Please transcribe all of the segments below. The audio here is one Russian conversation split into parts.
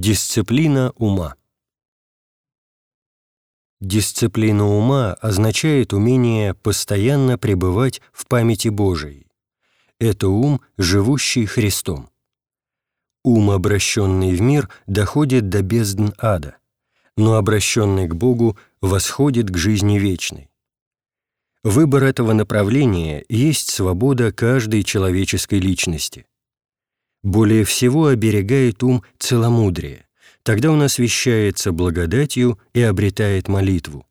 Дисциплина ума. Дисциплина ума означает умение постоянно пребывать в памяти Божией. Это ум, живущий Христом. Ум, обращенный в мир, доходит до бездн ада, но обращенный к Богу восходит к жизни вечной. Выбор этого направления есть свобода каждой человеческой личности – более всего оберегает ум целомудрие, тогда он освящается благодатью и обретает молитву.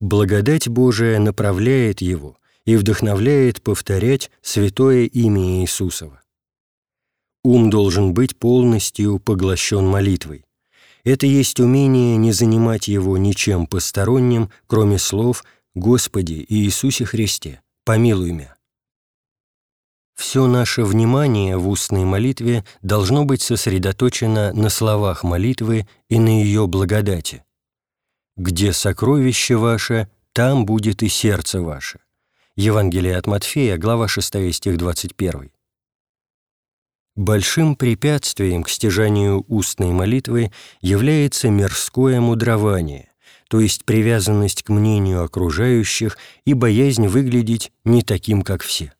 Благодать Божия направляет его и вдохновляет повторять святое имя Иисусова. Ум должен быть полностью поглощен молитвой. Это есть умение не занимать его ничем посторонним, кроме слов «Господи Иисусе Христе, помилуй меня». Все наше внимание в устной молитве должно быть сосредоточено на словах молитвы и на ее благодати. «Где сокровище ваше, там будет и сердце ваше». Евангелие от Матфея, глава 6, стих 21. Большим препятствием к стяжанию устной молитвы является мирское мудрование, то есть привязанность к мнению окружающих и боязнь выглядеть не таким, как все.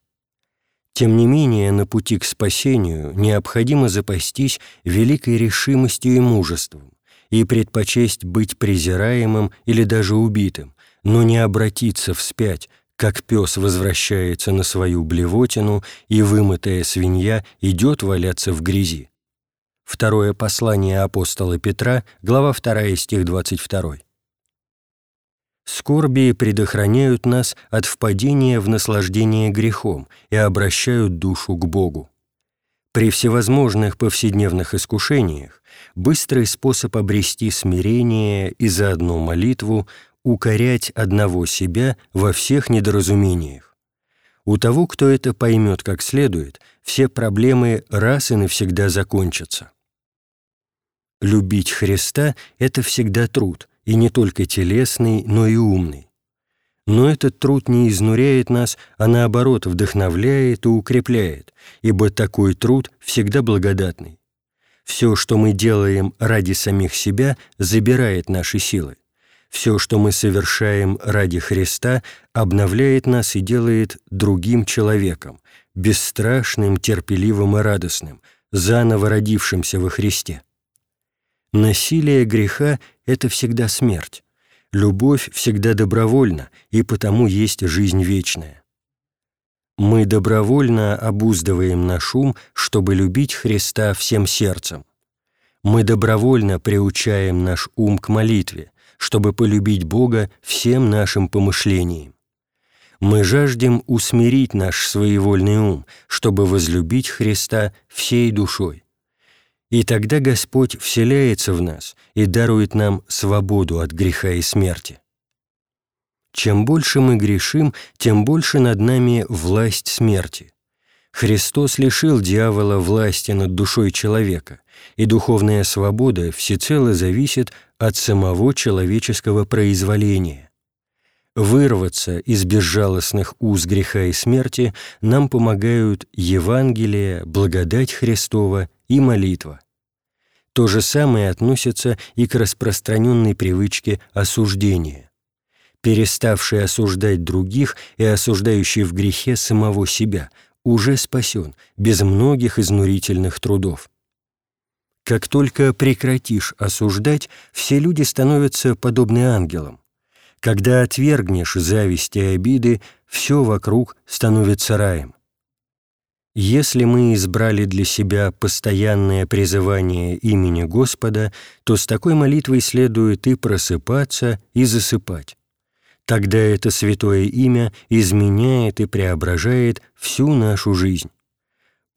Тем не менее, на пути к спасению необходимо запастись великой решимостью и мужеством и предпочесть быть презираемым или даже убитым, но не обратиться вспять, как пес возвращается на свою блевотину и вымытая свинья идет валяться в грязи. Второе послание апостола Петра, глава 2, стих 22. Скорби предохраняют нас от впадения в наслаждение грехом и обращают душу к Богу. При всевозможных повседневных искушениях быстрый способ обрести смирение и заодно молитву укорять одного себя во всех недоразумениях. У того, кто это поймет как следует, все проблемы раз и навсегда закончатся. Любить Христа — это всегда труд — и не только телесный, но и умный. Но этот труд не изнуряет нас, а наоборот вдохновляет и укрепляет, ибо такой труд всегда благодатный. Все, что мы делаем ради самих себя, забирает наши силы. Все, что мы совершаем ради Христа, обновляет нас и делает другим человеком, бесстрашным, терпеливым и радостным, заново родившимся во Христе. Насилие греха — это всегда смерть. Любовь всегда добровольна, и потому есть жизнь вечная. Мы добровольно обуздываем наш ум, чтобы любить Христа всем сердцем. Мы добровольно приучаем наш ум к молитве, чтобы полюбить Бога всем нашим помышлением. Мы жаждем усмирить наш своевольный ум, чтобы возлюбить Христа всей душой. И тогда Господь вселяется в нас и дарует нам свободу от греха и смерти. Чем больше мы грешим, тем больше над нами власть смерти. Христос лишил дьявола власти над душой человека, и духовная свобода всецело зависит от самого человеческого произволения. Вырваться из безжалостных уз греха и смерти нам помогают Евангелие, благодать Христова и молитва. То же самое относится и к распространенной привычке осуждения. Переставший осуждать других и осуждающий в грехе самого себя уже спасен без многих изнурительных трудов. Как только прекратишь осуждать, все люди становятся подобны ангелам. Когда отвергнешь зависть и обиды, все вокруг становится раем. Если мы избрали для себя постоянное призывание имени Господа, то с такой молитвой следует и просыпаться, и засыпать. Тогда это святое имя изменяет и преображает всю нашу жизнь.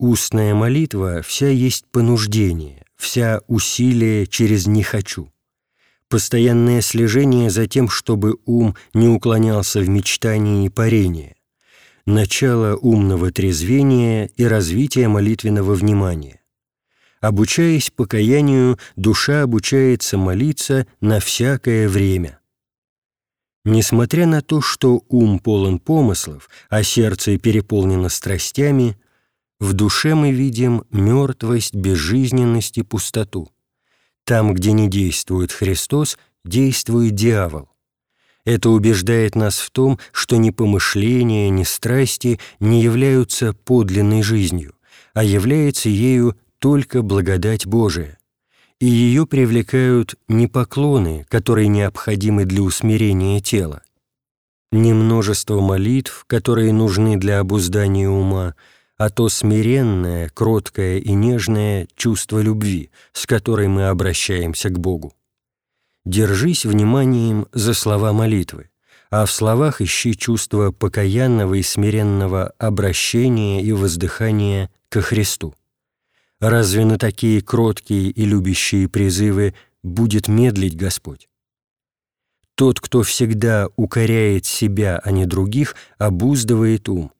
Устная молитва вся есть понуждение, вся усилие через «не хочу». Постоянное слежение за тем, чтобы ум не уклонялся в мечтании и парении начало умного трезвения и развития молитвенного внимания. Обучаясь покаянию, душа обучается молиться на всякое время. Несмотря на то, что ум полон помыслов, а сердце переполнено страстями, в душе мы видим мертвость, безжизненность и пустоту. Там, где не действует Христос, действует дьявол. Это убеждает нас в том, что ни помышления, ни страсти не являются подлинной жизнью, а является ею только благодать Божия. И ее привлекают не поклоны, которые необходимы для усмирения тела, не множество молитв, которые нужны для обуздания ума, а то смиренное, кроткое и нежное чувство любви, с которой мы обращаемся к Богу. Держись вниманием за слова молитвы, а в словах ищи чувство покаянного и смиренного обращения и воздыхания ко Христу. Разве на такие кроткие и любящие призывы будет медлить Господь? Тот, кто всегда укоряет себя, а не других, обуздывает ум.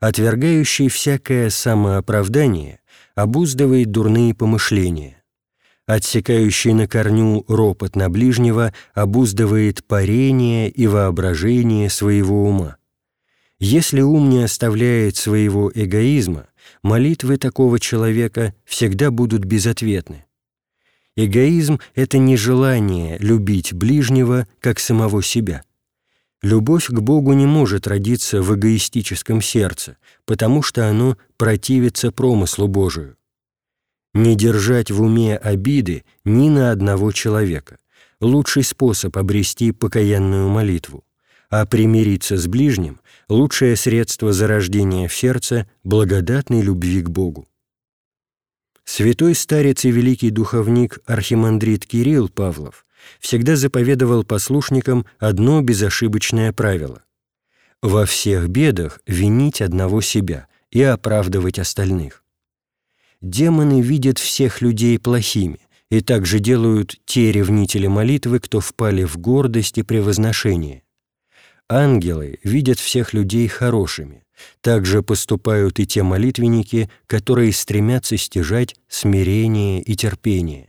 Отвергающий всякое самооправдание обуздывает дурные помышления отсекающий на корню ропот на ближнего, обуздывает парение и воображение своего ума. Если ум не оставляет своего эгоизма, молитвы такого человека всегда будут безответны. Эгоизм — это нежелание любить ближнего, как самого себя. Любовь к Богу не может родиться в эгоистическом сердце, потому что оно противится промыслу Божию не держать в уме обиды ни на одного человека. Лучший способ обрести покаянную молитву. А примириться с ближним – лучшее средство зарождения в сердце благодатной любви к Богу. Святой старец и великий духовник архимандрит Кирилл Павлов всегда заповедовал послушникам одно безошибочное правило – во всех бедах винить одного себя и оправдывать остальных демоны видят всех людей плохими, и также делают те ревнители молитвы, кто впали в гордость и превозношение. Ангелы видят всех людей хорошими, также поступают и те молитвенники, которые стремятся стяжать смирение и терпение.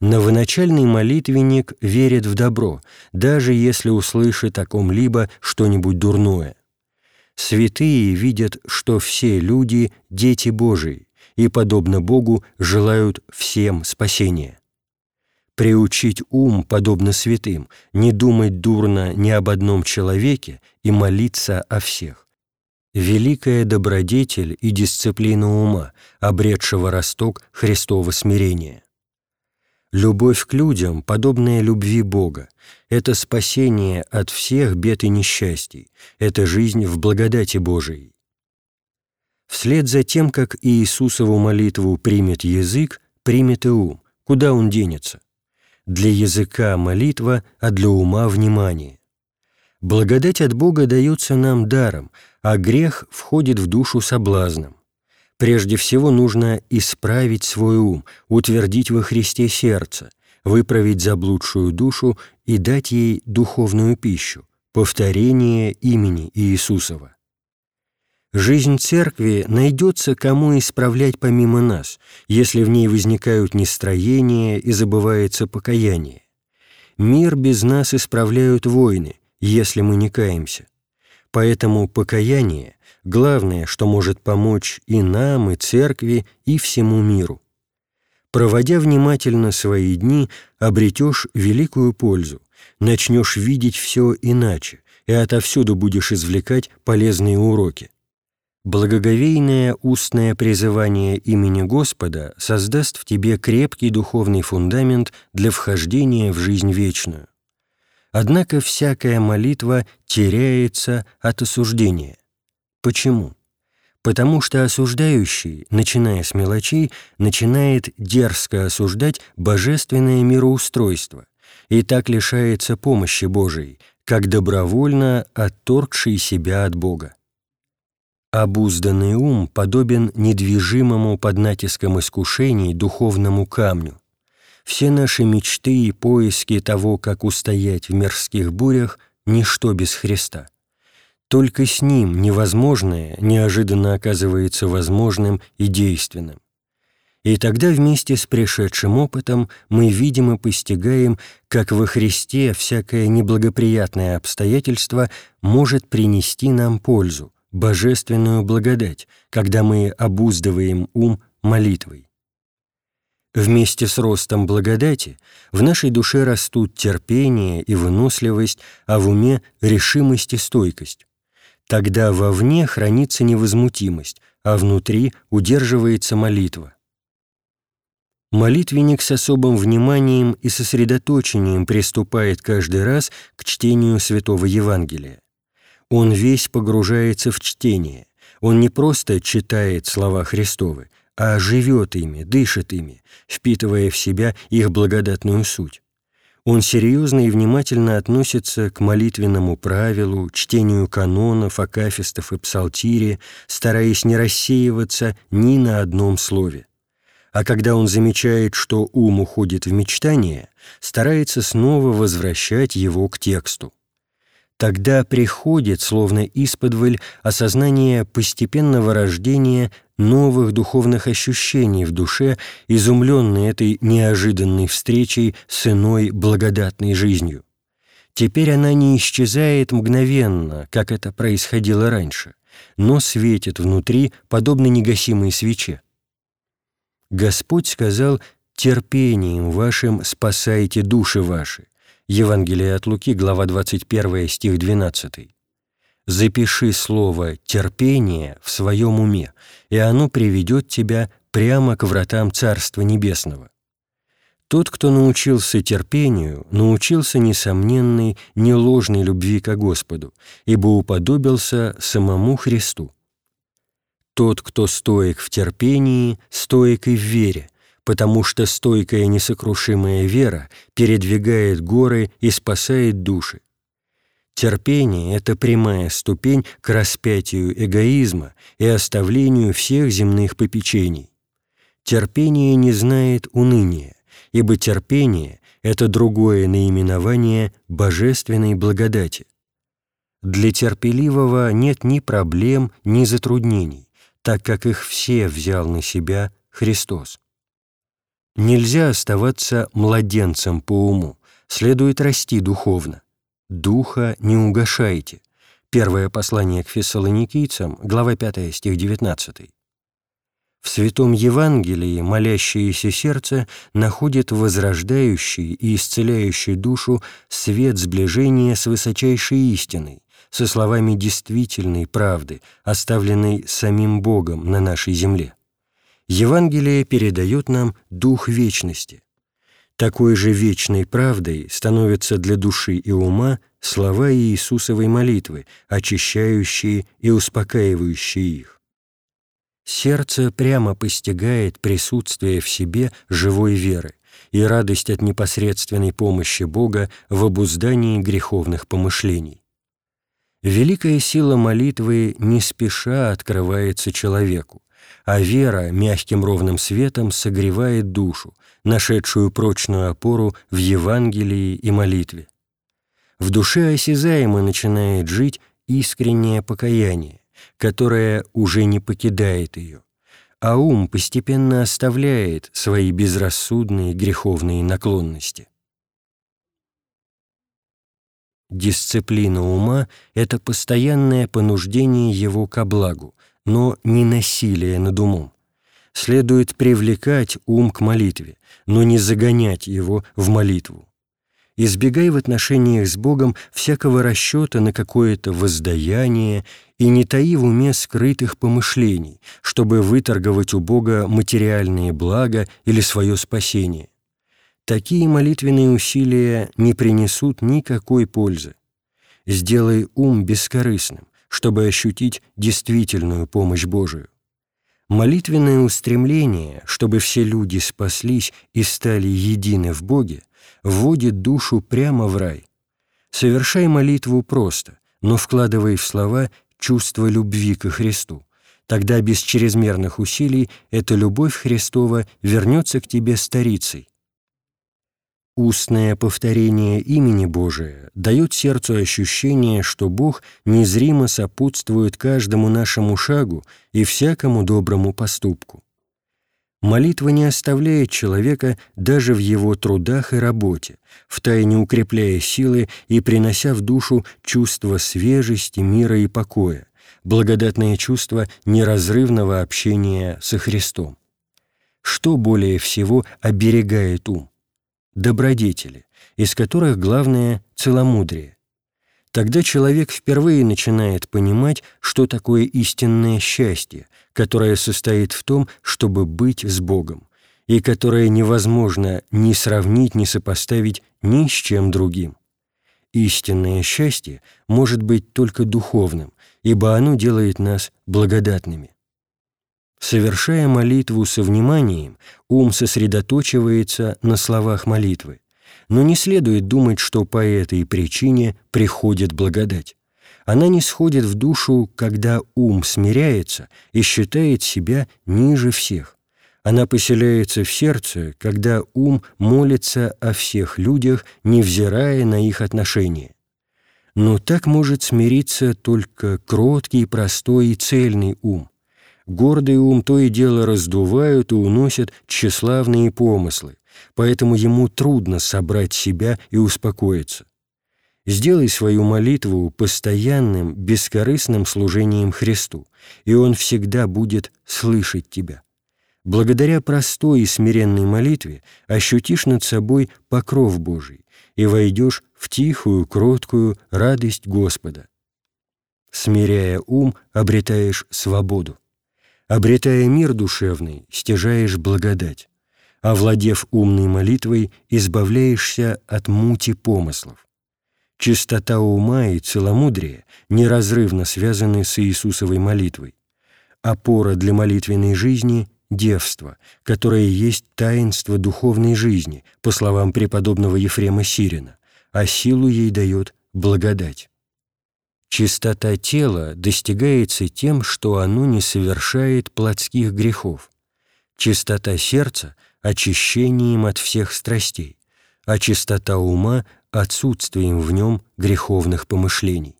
Новоначальный молитвенник верит в добро, даже если услышит о ком-либо что-нибудь дурное. Святые видят, что все люди – дети Божии, и, подобно Богу, желают всем спасения. Приучить ум, подобно святым, не думать дурно ни об одном человеке и молиться о всех. Великая добродетель и дисциплина ума, обретшего росток Христова смирения. Любовь к людям, подобная любви Бога, это спасение от всех бед и несчастий, это жизнь в благодати Божией. Вслед за тем, как Иисусову молитву примет язык, примет и ум. Куда он денется? Для языка молитва, а для ума внимание. Благодать от Бога дается нам даром, а грех входит в душу соблазном. Прежде всего нужно исправить свой ум, утвердить во Христе сердце, выправить заблудшую душу и дать ей духовную пищу, повторение имени Иисусова. Жизнь Церкви найдется кому исправлять помимо нас, если в ней возникают нестроения и забывается покаяние. Мир без нас исправляют войны, если мы не каемся. Поэтому покаяние — главное, что может помочь и нам, и Церкви, и всему миру. Проводя внимательно свои дни, обретешь великую пользу, начнешь видеть все иначе, и отовсюду будешь извлекать полезные уроки. Благоговейное устное призывание имени Господа создаст в тебе крепкий духовный фундамент для вхождения в жизнь вечную. Однако всякая молитва теряется от осуждения. Почему? Потому что осуждающий, начиная с мелочей, начинает дерзко осуждать божественное мироустройство и так лишается помощи Божией, как добровольно отторгший себя от Бога. Обузданный ум подобен недвижимому под натиском искушений духовному камню. Все наши мечты и поиски того, как устоять в мирских бурях, ничто без Христа. Только с Ним невозможное неожиданно оказывается возможным и действенным. И тогда вместе с пришедшим опытом мы видим и постигаем, как во Христе всякое неблагоприятное обстоятельство может принести нам пользу, божественную благодать, когда мы обуздываем ум молитвой. Вместе с ростом благодати в нашей душе растут терпение и выносливость, а в уме — решимость и стойкость. Тогда вовне хранится невозмутимость, а внутри удерживается молитва. Молитвенник с особым вниманием и сосредоточением приступает каждый раз к чтению Святого Евангелия. Он весь погружается в чтение. Он не просто читает слова Христовы, а живет ими, дышит ими, впитывая в себя их благодатную суть. Он серьезно и внимательно относится к молитвенному правилу, чтению канонов, акафистов и псалтири, стараясь не рассеиваться ни на одном слове. А когда он замечает, что ум уходит в мечтание, старается снова возвращать его к тексту. Тогда приходит, словно исподволь, осознание постепенного рождения новых духовных ощущений в душе, изумленной этой неожиданной встречей с иной благодатной жизнью. Теперь она не исчезает мгновенно, как это происходило раньше, но светит внутри, подобно негасимой свече. Господь сказал «терпением вашим спасайте души ваши». Евангелие от Луки, глава 21, стих 12. «Запиши слово «терпение» в своем уме, и оно приведет тебя прямо к вратам Царства Небесного». Тот, кто научился терпению, научился несомненной, не ложной любви к Господу, ибо уподобился самому Христу. Тот, кто стоек в терпении, стоек и в вере, потому что стойкая несокрушимая вера передвигает горы и спасает души. Терпение — это прямая ступень к распятию эгоизма и оставлению всех земных попечений. Терпение не знает уныния, ибо терпение — это другое наименование божественной благодати. Для терпеливого нет ни проблем, ни затруднений, так как их все взял на себя Христос. Нельзя оставаться младенцем по уму, следует расти духовно. Духа не угашайте. Первое послание к фессалоникийцам, глава 5, стих 19. В Святом Евангелии молящееся сердце находит возрождающий и исцеляющий душу свет сближения с высочайшей истиной, со словами действительной правды, оставленной самим Богом на нашей земле. Евангелие передает нам дух вечности. Такой же вечной правдой становятся для души и ума слова Иисусовой молитвы, очищающие и успокаивающие их. Сердце прямо постигает присутствие в себе живой веры и радость от непосредственной помощи Бога в обуздании греховных помышлений. Великая сила молитвы не спеша открывается человеку, а вера мягким ровным светом согревает душу, нашедшую прочную опору в Евангелии и молитве. В душе осязаемо начинает жить искреннее покаяние, которое уже не покидает ее, а ум постепенно оставляет свои безрассудные греховные наклонности. Дисциплина ума — это постоянное понуждение его ко благу, но не насилие над умом. Следует привлекать ум к молитве, но не загонять его в молитву. Избегай в отношениях с Богом всякого расчета на какое-то воздаяние и не таи в уме скрытых помышлений, чтобы выторговать у Бога материальные блага или свое спасение. Такие молитвенные усилия не принесут никакой пользы. Сделай ум бескорыстным, чтобы ощутить действительную помощь Божию. Молитвенное устремление, чтобы все люди спаслись и стали едины в Боге, вводит душу прямо в рай. Совершай молитву просто, но вкладывай в слова чувство любви ко Христу. Тогда без чрезмерных усилий эта любовь Христова вернется к тебе старицей, Устное повторение имени Божия дает сердцу ощущение, что Бог незримо сопутствует каждому нашему шагу и всякому доброму поступку. Молитва не оставляет человека даже в его трудах и работе, втайне укрепляя силы и принося в душу чувство свежести, мира и покоя, благодатное чувство неразрывного общения со Христом. Что более всего оберегает ум? Добродетели, из которых главное – целомудрие. Тогда человек впервые начинает понимать, что такое истинное счастье, которое состоит в том, чтобы быть с Богом, и которое невозможно ни сравнить, ни сопоставить ни с чем другим. Истинное счастье может быть только духовным, ибо оно делает нас благодатными. Совершая молитву со вниманием, ум сосредоточивается на словах молитвы, но не следует думать, что по этой причине приходит благодать. Она не сходит в душу, когда ум смиряется и считает себя ниже всех. Она поселяется в сердце, когда ум молится о всех людях, невзирая на их отношения. Но так может смириться только кроткий, простой и цельный ум. Гордый ум то и дело раздувают и уносят тщеславные помыслы, поэтому ему трудно собрать себя и успокоиться. Сделай свою молитву постоянным, бескорыстным служением Христу, и Он всегда будет слышать тебя. Благодаря простой и смиренной молитве ощутишь над собой покров Божий и войдешь в тихую, кроткую радость Господа. Смиряя ум, обретаешь свободу. Обретая мир душевный, стяжаешь благодать. Овладев умной молитвой, избавляешься от мути помыслов. Чистота ума и целомудрие неразрывно связаны с Иисусовой молитвой. Опора для молитвенной жизни – девство, которое есть таинство духовной жизни, по словам преподобного Ефрема Сирина, а силу ей дает благодать. Чистота тела достигается тем, что оно не совершает плотских грехов. Чистота сердца – очищением от всех страстей, а чистота ума – отсутствием в нем греховных помышлений.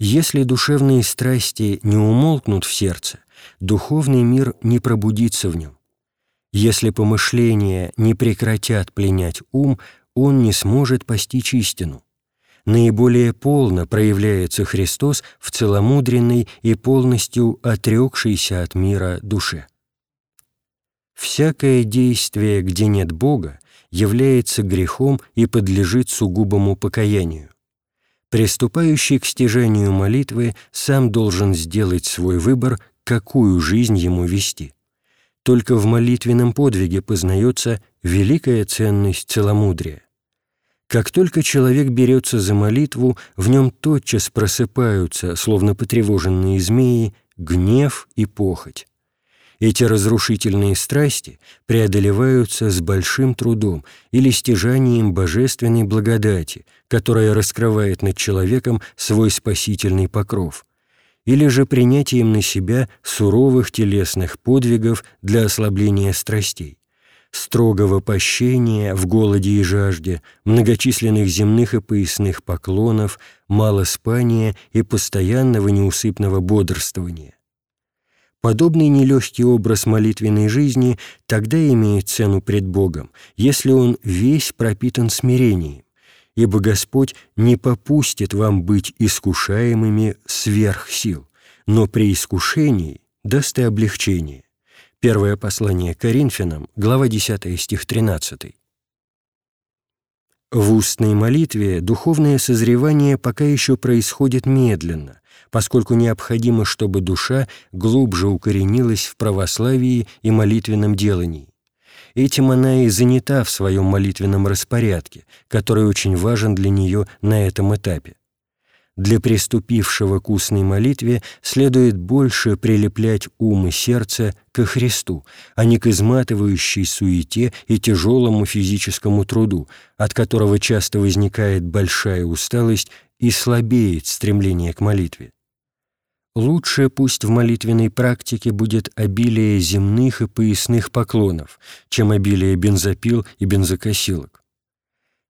Если душевные страсти не умолкнут в сердце, духовный мир не пробудится в нем. Если помышления не прекратят пленять ум, он не сможет постичь истину наиболее полно проявляется Христос в целомудренной и полностью отрекшейся от мира душе. Всякое действие, где нет Бога, является грехом и подлежит сугубому покаянию. Приступающий к стяжанию молитвы сам должен сделать свой выбор, какую жизнь ему вести. Только в молитвенном подвиге познается великая ценность целомудрия. Как только человек берется за молитву, в нем тотчас просыпаются, словно потревоженные змеи, гнев и похоть. Эти разрушительные страсти преодолеваются с большим трудом или стяжанием божественной благодати, которая раскрывает над человеком свой спасительный покров, или же принятием на себя суровых телесных подвигов для ослабления страстей строгого пощения в голоде и жажде, многочисленных земных и поясных поклонов, мало спания и постоянного неусыпного бодрствования. Подобный нелегкий образ молитвенной жизни тогда имеет цену пред Богом, если он весь пропитан смирением, ибо Господь не попустит вам быть искушаемыми сверх сил, но при искушении даст и облегчение. Первое послание Коринфянам, глава 10, стих 13. В устной молитве духовное созревание пока еще происходит медленно, поскольку необходимо, чтобы душа глубже укоренилась в православии и молитвенном делании. Этим она и занята в своем молитвенном распорядке, который очень важен для нее на этом этапе. Для приступившего к устной молитве следует больше прилеплять ум и сердце ко Христу, а не к изматывающей суете и тяжелому физическому труду, от которого часто возникает большая усталость и слабеет стремление к молитве. Лучше пусть в молитвенной практике будет обилие земных и поясных поклонов, чем обилие бензопил и бензокосилок.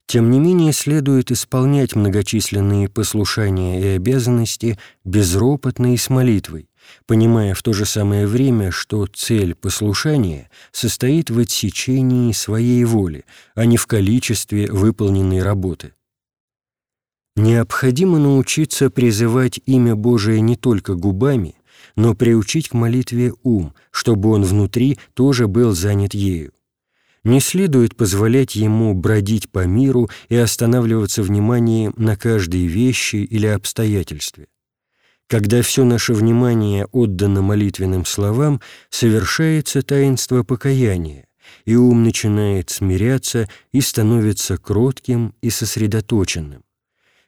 Тем не менее, следует исполнять многочисленные послушания и обязанности безропотно и с молитвой, понимая в то же самое время, что цель послушания состоит в отсечении своей воли, а не в количестве выполненной работы. Необходимо научиться призывать имя Божие не только губами, но приучить к молитве ум, чтобы он внутри тоже был занят ею. Не следует позволять ему бродить по миру и останавливаться вниманием на каждой вещи или обстоятельстве. Когда все наше внимание отдано молитвенным словам, совершается таинство покаяния, и ум начинает смиряться и становится кротким и сосредоточенным.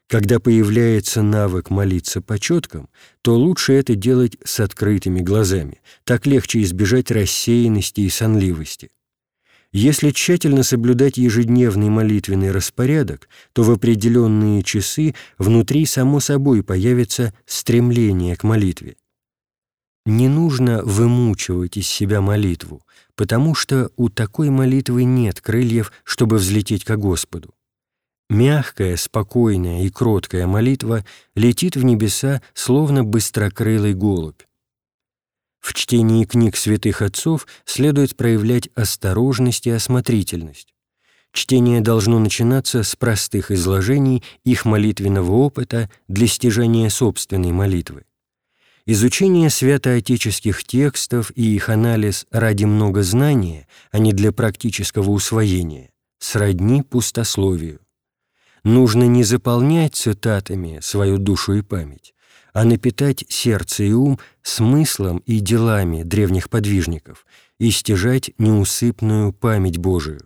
Когда появляется навык молиться по четкам, то лучше это делать с открытыми глазами, так легче избежать рассеянности и сонливости. Если тщательно соблюдать ежедневный молитвенный распорядок, то в определенные часы внутри само собой появится стремление к молитве. Не нужно вымучивать из себя молитву, потому что у такой молитвы нет крыльев, чтобы взлететь ко Господу. Мягкая, спокойная и кроткая молитва летит в небеса, словно быстрокрылый голубь. В чтении книг святых отцов следует проявлять осторожность и осмотрительность. Чтение должно начинаться с простых изложений их молитвенного опыта для стяжания собственной молитвы. Изучение святоотеческих текстов и их анализ ради многознания, а не для практического усвоения, сродни пустословию. Нужно не заполнять цитатами свою душу и память, а напитать сердце и ум смыслом и делами древних подвижников и стяжать неусыпную память Божию.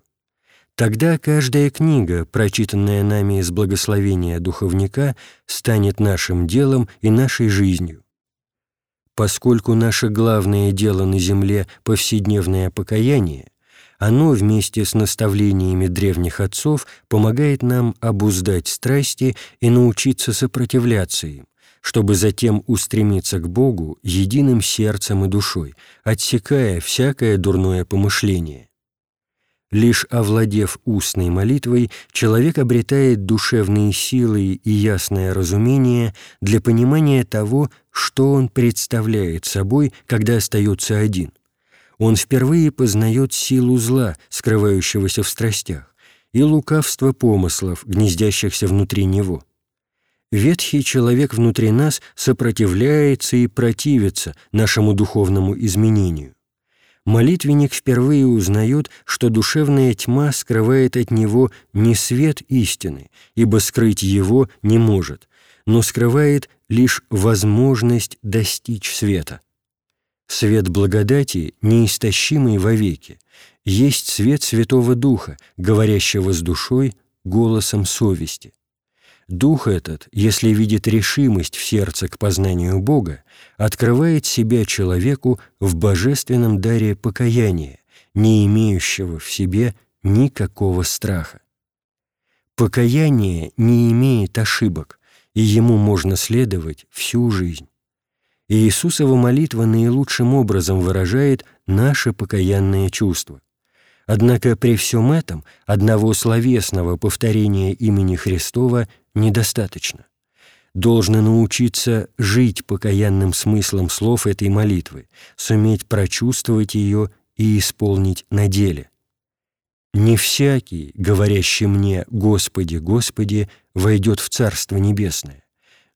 Тогда каждая книга, прочитанная нами из благословения духовника, станет нашим делом и нашей жизнью. Поскольку наше главное дело на земле – повседневное покаяние, оно вместе с наставлениями древних отцов помогает нам обуздать страсти и научиться сопротивляться им, чтобы затем устремиться к Богу единым сердцем и душой, отсекая всякое дурное помышление. Лишь овладев устной молитвой, человек обретает душевные силы и ясное разумение для понимания того, что он представляет собой, когда остается один – он впервые познает силу зла, скрывающегося в страстях, и лукавство помыслов, гнездящихся внутри него. Ветхий человек внутри нас сопротивляется и противится нашему духовному изменению. Молитвенник впервые узнает, что душевная тьма скрывает от него не свет истины, ибо скрыть его не может, но скрывает лишь возможность достичь света. Свет благодати, неистощимый вовеки, есть свет Святого Духа, говорящего с душой голосом совести. Дух этот, если видит решимость в сердце к познанию Бога, открывает себя человеку в божественном даре покаяния, не имеющего в себе никакого страха. Покаяние не имеет ошибок, и ему можно следовать всю жизнь Иисусова молитва наилучшим образом выражает наше покаянное чувство. Однако при всем этом одного словесного повторения имени Христова недостаточно. Должно научиться жить покаянным смыслом слов этой молитвы, суметь прочувствовать ее и исполнить на деле. «Не всякий, говорящий мне «Господи, Господи», войдет в Царство Небесное,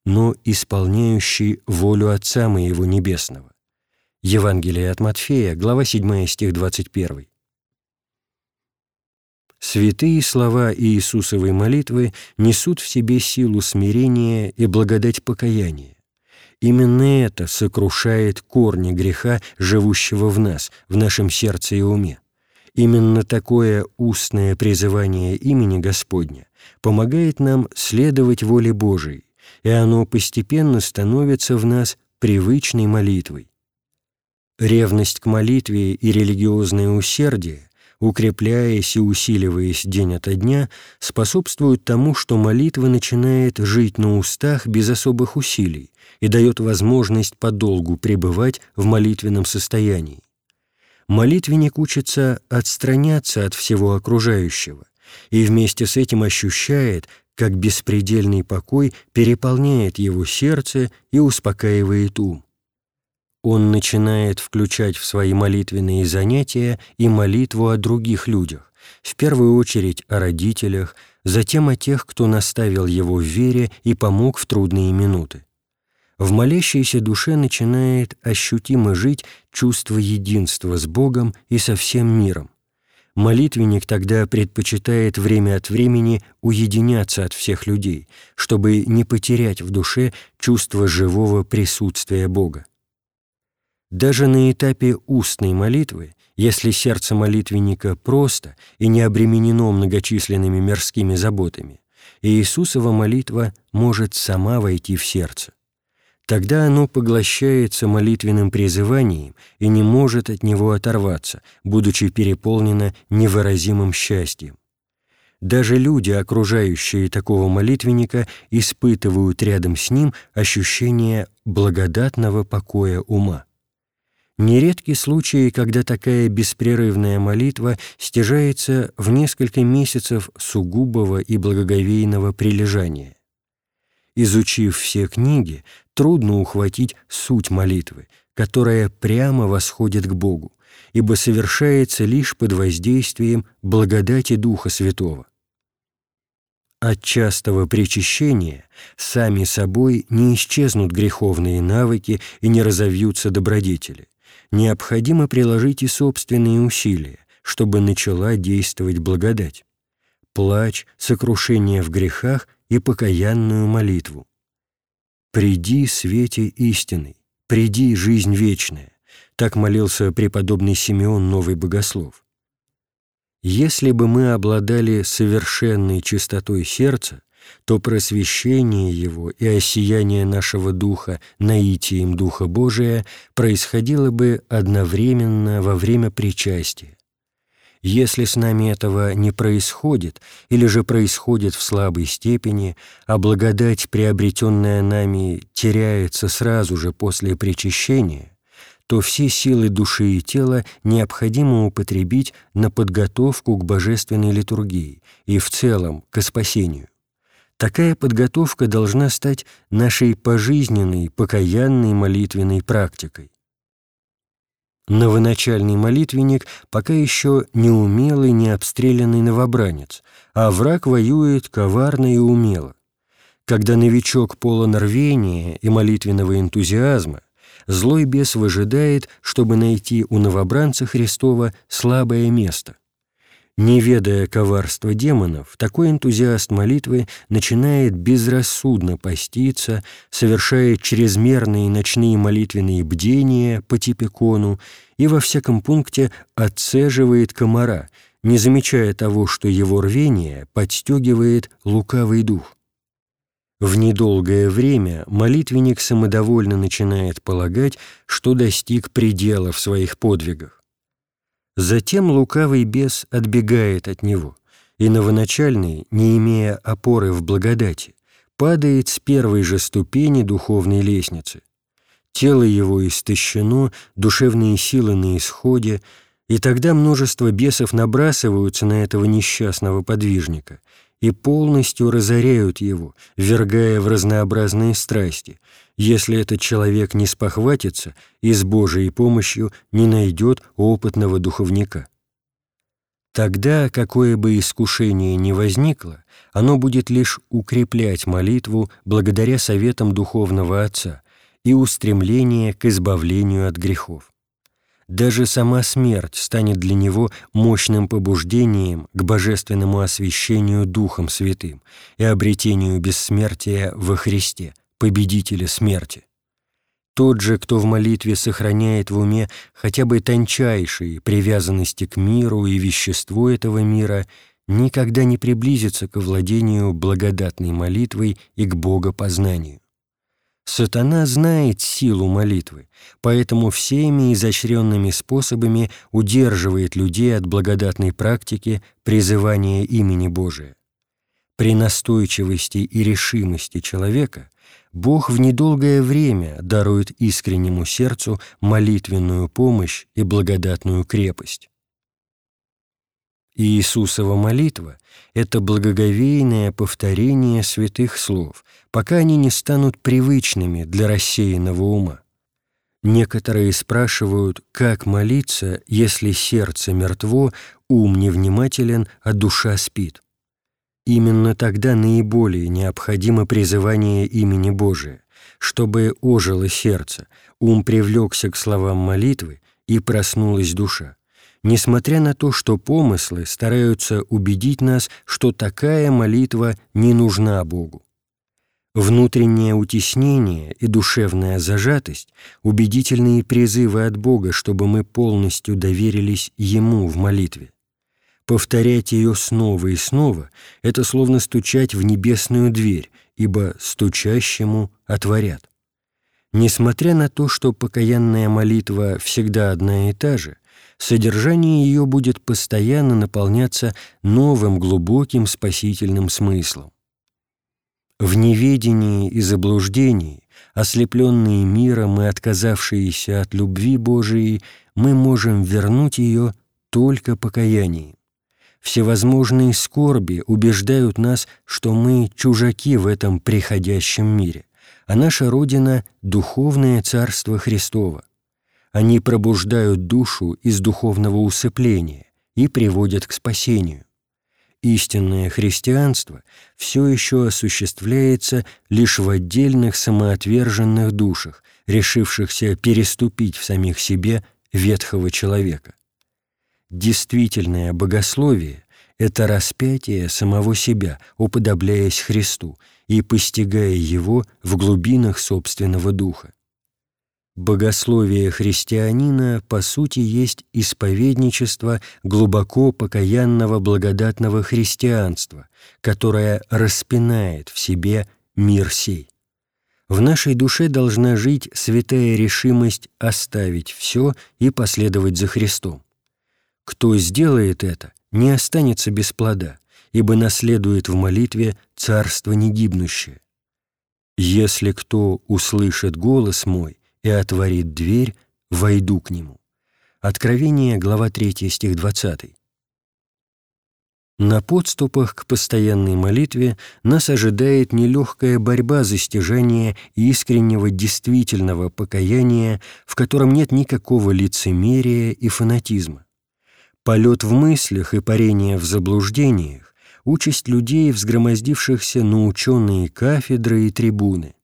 но исполняющий волю Отца Моего Небесного». Евангелие от Матфея, глава 7, стих 21. Святые слова Иисусовой молитвы несут в себе силу смирения и благодать покаяния. Именно это сокрушает корни греха, живущего в нас, в нашем сердце и уме. Именно такое устное призывание имени Господня помогает нам следовать воле Божией, и оно постепенно становится в нас привычной молитвой. Ревность к молитве и религиозное усердие, укрепляясь и усиливаясь день ото дня, способствуют тому, что молитва начинает жить на устах без особых усилий и дает возможность подолгу пребывать в молитвенном состоянии. Молитвенник учится отстраняться от всего окружающего и вместе с этим ощущает, как беспредельный покой переполняет его сердце и успокаивает ум. Он начинает включать в свои молитвенные занятия и молитву о других людях, в первую очередь о родителях, затем о тех, кто наставил его в вере и помог в трудные минуты. В молящейся душе начинает ощутимо жить чувство единства с Богом и со всем миром. Молитвенник тогда предпочитает время от времени уединяться от всех людей, чтобы не потерять в душе чувство живого присутствия Бога. Даже на этапе устной молитвы, если сердце молитвенника просто и не обременено многочисленными мирскими заботами, Иисусова молитва может сама войти в сердце. Тогда оно поглощается молитвенным призыванием и не может от него оторваться, будучи переполнено невыразимым счастьем. Даже люди, окружающие такого молитвенника, испытывают рядом с ним ощущение благодатного покоя ума. Нередки случаи, когда такая беспрерывная молитва стяжается в несколько месяцев сугубого и благоговейного прилежания. Изучив все книги, трудно ухватить суть молитвы, которая прямо восходит к Богу, ибо совершается лишь под воздействием благодати Духа Святого. От частого причащения сами собой не исчезнут греховные навыки и не разовьются добродетели. Необходимо приложить и собственные усилия, чтобы начала действовать благодать. Плач, сокрушение в грехах и покаянную молитву. «Приди, свете истины, приди, жизнь вечная», так молился преподобный Симеон Новый Богослов. Если бы мы обладали совершенной чистотой сердца, то просвещение его и осияние нашего духа наитием Духа Божия происходило бы одновременно во время причастия. Если с нами этого не происходит, или же происходит в слабой степени, а благодать, приобретенная нами, теряется сразу же после причащения, то все силы души и тела необходимо употребить на подготовку к божественной литургии и в целом к спасению. Такая подготовка должна стать нашей пожизненной, покаянной молитвенной практикой. Новоначальный молитвенник пока еще не умелый, не обстрелянный новобранец, а враг воюет коварно и умело. Когда новичок полон рвения и молитвенного энтузиазма, злой бес выжидает, чтобы найти у новобранца Христова слабое место – не ведая коварства демонов, такой энтузиаст молитвы начинает безрассудно поститься, совершает чрезмерные ночные молитвенные бдения по типикону и во всяком пункте отцеживает комара, не замечая того, что его рвение подстегивает лукавый дух. В недолгое время молитвенник самодовольно начинает полагать, что достиг предела в своих подвигах. Затем лукавый бес отбегает от него, и новоначальный, не имея опоры в благодати, падает с первой же ступени духовной лестницы. Тело его истощено, душевные силы на исходе, и тогда множество бесов набрасываются на этого несчастного подвижника и полностью разоряют его, ввергая в разнообразные страсти, если этот человек не спохватится и с Божией помощью не найдет опытного духовника. Тогда, какое бы искушение ни возникло, оно будет лишь укреплять молитву благодаря советам духовного Отца и устремление к избавлению от грехов. Даже сама смерть станет для него мощным побуждением к божественному освящению Духом Святым и обретению бессмертия во Христе – победителя смерти. Тот же, кто в молитве сохраняет в уме хотя бы тончайшие привязанности к миру и веществу этого мира, никогда не приблизится к владению благодатной молитвой и к богопознанию. Сатана знает силу молитвы, поэтому всеми изощренными способами удерживает людей от благодатной практики призывания имени Божия. При настойчивости и решимости человека Бог в недолгое время дарует искреннему сердцу молитвенную помощь и благодатную крепость. Иисусова молитва — это благоговейное повторение святых слов, пока они не станут привычными для рассеянного ума. Некоторые спрашивают, как молиться, если сердце мертво, ум невнимателен, а душа спит. Именно тогда наиболее необходимо призывание имени Божия, чтобы ожило сердце, ум привлекся к словам молитвы и проснулась душа, несмотря на то, что помыслы стараются убедить нас, что такая молитва не нужна Богу. Внутреннее утеснение и душевная зажатость – убедительные призывы от Бога, чтобы мы полностью доверились Ему в молитве. Повторять ее снова и снова – это словно стучать в небесную дверь, ибо стучащему отворят. Несмотря на то, что покаянная молитва всегда одна и та же, содержание ее будет постоянно наполняться новым глубоким спасительным смыслом. В неведении и заблуждении, ослепленные миром и отказавшиеся от любви Божией, мы можем вернуть ее только покаянием. Всевозможные скорби убеждают нас, что мы чужаки в этом приходящем мире, а наша Родина — духовное Царство Христово. Они пробуждают душу из духовного усыпления и приводят к спасению. Истинное христианство все еще осуществляется лишь в отдельных самоотверженных душах, решившихся переступить в самих себе ветхого человека. Действительное богословие — это распятие самого себя, уподобляясь Христу и постигая Его в глубинах собственного духа. Богословие христианина, по сути, есть исповедничество глубоко покаянного благодатного христианства, которое распинает в себе мир сей. В нашей душе должна жить святая решимость оставить все и последовать за Христом. Кто сделает это, не останется без плода, ибо наследует в молитве царство негибнущее. «Если кто услышит голос мой и отворит дверь, войду к нему». Откровение, глава 3, стих 20. На подступах к постоянной молитве нас ожидает нелегкая борьба за стяжание искреннего действительного покаяния, в котором нет никакого лицемерия и фанатизма. Полет в мыслях и парение в заблуждениях — участь людей, взгромоздившихся на ученые кафедры и трибуны.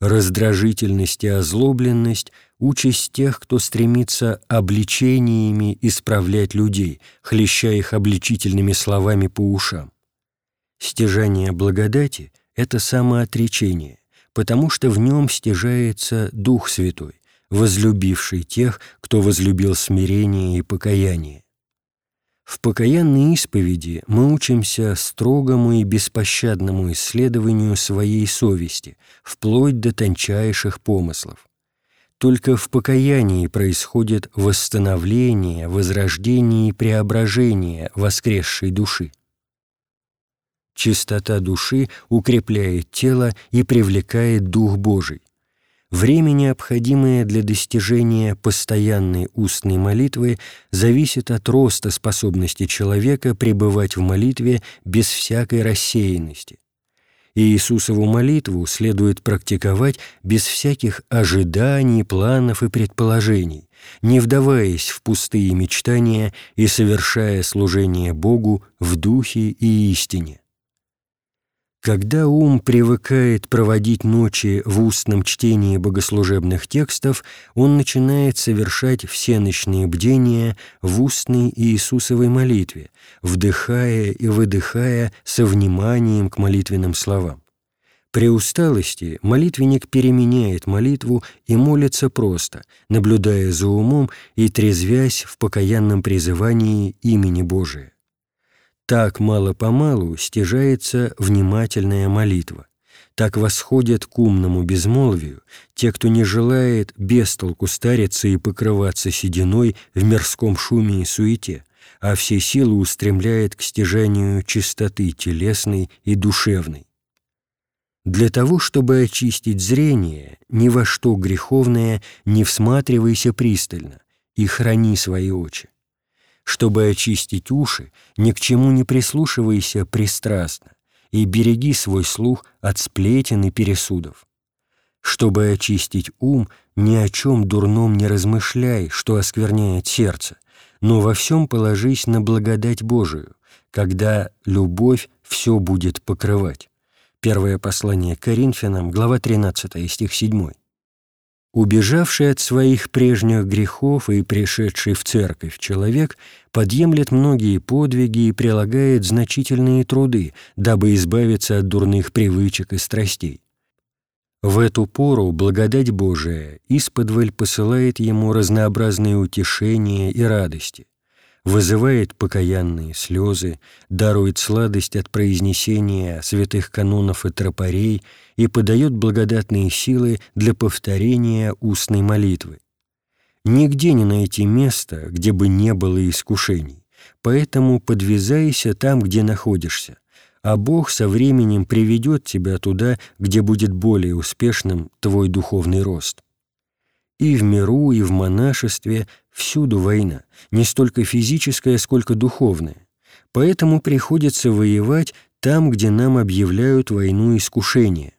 Раздражительность и озлобленность — участь тех, кто стремится обличениями исправлять людей, хлеща их обличительными словами по ушам. Стяжание благодати — это самоотречение, потому что в нем стяжается Дух Святой, возлюбивший тех, кто возлюбил смирение и покаяние. В покаянной исповеди мы учимся строгому и беспощадному исследованию своей совести, вплоть до тончайших помыслов. Только в покаянии происходит восстановление, возрождение и преображение воскресшей души. Чистота души укрепляет тело и привлекает Дух Божий. Время, необходимое для достижения постоянной устной молитвы, зависит от роста способности человека пребывать в молитве без всякой рассеянности. Иисусову молитву следует практиковать без всяких ожиданий, планов и предположений, не вдаваясь в пустые мечтания и совершая служение Богу в духе и истине. Когда ум привыкает проводить ночи в устном чтении богослужебных текстов, он начинает совершать все ночные бдения в устной Иисусовой молитве, вдыхая и выдыхая со вниманием к молитвенным словам. При усталости молитвенник переменяет молитву и молится просто, наблюдая за умом и трезвясь в покаянном призывании имени Божия. Так мало-помалу стяжается внимательная молитва. Так восходят к умному безмолвию те, кто не желает без толку стариться и покрываться сединой в мирском шуме и суете, а все силы устремляет к стяжанию чистоты телесной и душевной. Для того, чтобы очистить зрение, ни во что греховное не всматривайся пристально и храни свои очи. Чтобы очистить уши, ни к чему не прислушивайся пристрастно и береги свой слух от сплетен и пересудов. Чтобы очистить ум, ни о чем дурном не размышляй, что оскверняет сердце, но во всем положись на благодать Божию, когда любовь все будет покрывать. Первое послание Коринфянам, глава 13, стих 7. Убежавший от своих прежних грехов и пришедший в церковь человек подъемлет многие подвиги и прилагает значительные труды, дабы избавиться от дурных привычек и страстей. В эту пору благодать Божия исподволь посылает ему разнообразные утешения и радости, вызывает покаянные слезы, дарует сладость от произнесения святых канонов и тропарей и подает благодатные силы для повторения устной молитвы. Нигде не найти места, где бы не было искушений, поэтому подвязайся там, где находишься, а Бог со временем приведет тебя туда, где будет более успешным твой духовный рост. И в миру, и в монашестве всюду война, не столько физическая, сколько духовная. Поэтому приходится воевать там, где нам объявляют войну искушения.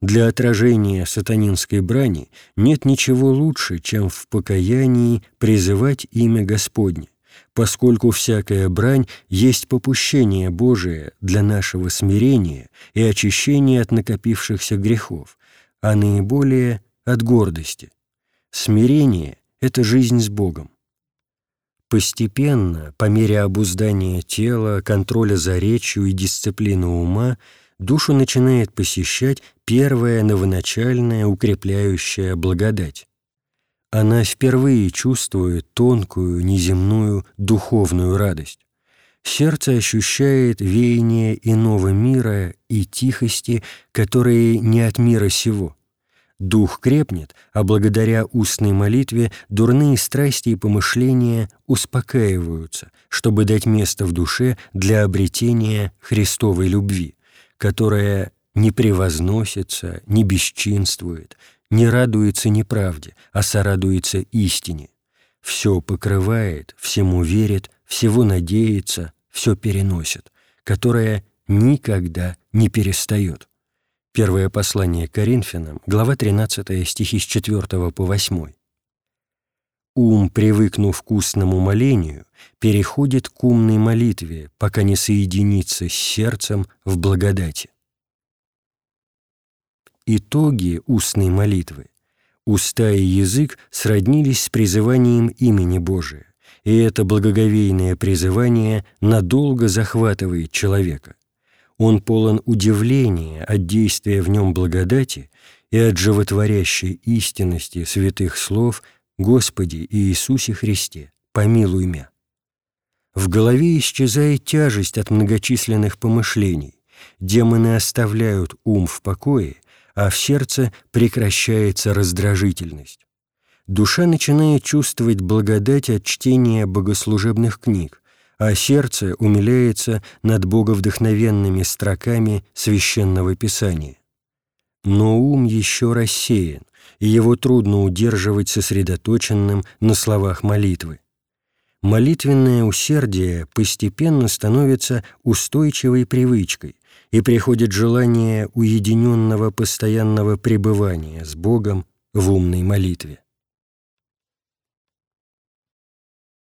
Для отражения сатанинской брани нет ничего лучше, чем в покаянии призывать имя Господне, поскольку всякая брань есть попущение Божие для нашего смирения и очищения от накопившихся грехов, а наиболее от гордости – Смирение — это жизнь с Богом. Постепенно, по мере обуздания тела, контроля за речью и дисциплины ума, душу начинает посещать первая новоначальная укрепляющая благодать. Она впервые чувствует тонкую, неземную, духовную радость. Сердце ощущает веяние иного мира и тихости, которые не от мира сего – Дух крепнет, а благодаря устной молитве дурные страсти и помышления успокаиваются, чтобы дать место в душе для обретения Христовой любви, которая не превозносится, не бесчинствует, не радуется неправде, а сорадуется истине. Все покрывает, всему верит, всего надеется, все переносит, которая никогда не перестает. Первое послание Коринфянам, глава 13, стихи с 4 по 8. Ум, привыкнув к устному молению, переходит к умной молитве, пока не соединится с сердцем в благодати. Итоги устной молитвы. Уста и язык сроднились с призыванием имени Божия, и это благоговейное призывание надолго захватывает человека. Он полон удивления от действия в нем благодати и от животворящей истинности святых слов «Господи Иисусе Христе, помилуй мя». В голове исчезает тяжесть от многочисленных помышлений, демоны оставляют ум в покое, а в сердце прекращается раздражительность. Душа начинает чувствовать благодать от чтения богослужебных книг, а сердце умиляется над боговдохновенными строками Священного Писания. Но ум еще рассеян, и его трудно удерживать сосредоточенным на словах молитвы. Молитвенное усердие постепенно становится устойчивой привычкой, и приходит желание уединенного постоянного пребывания с Богом в умной молитве.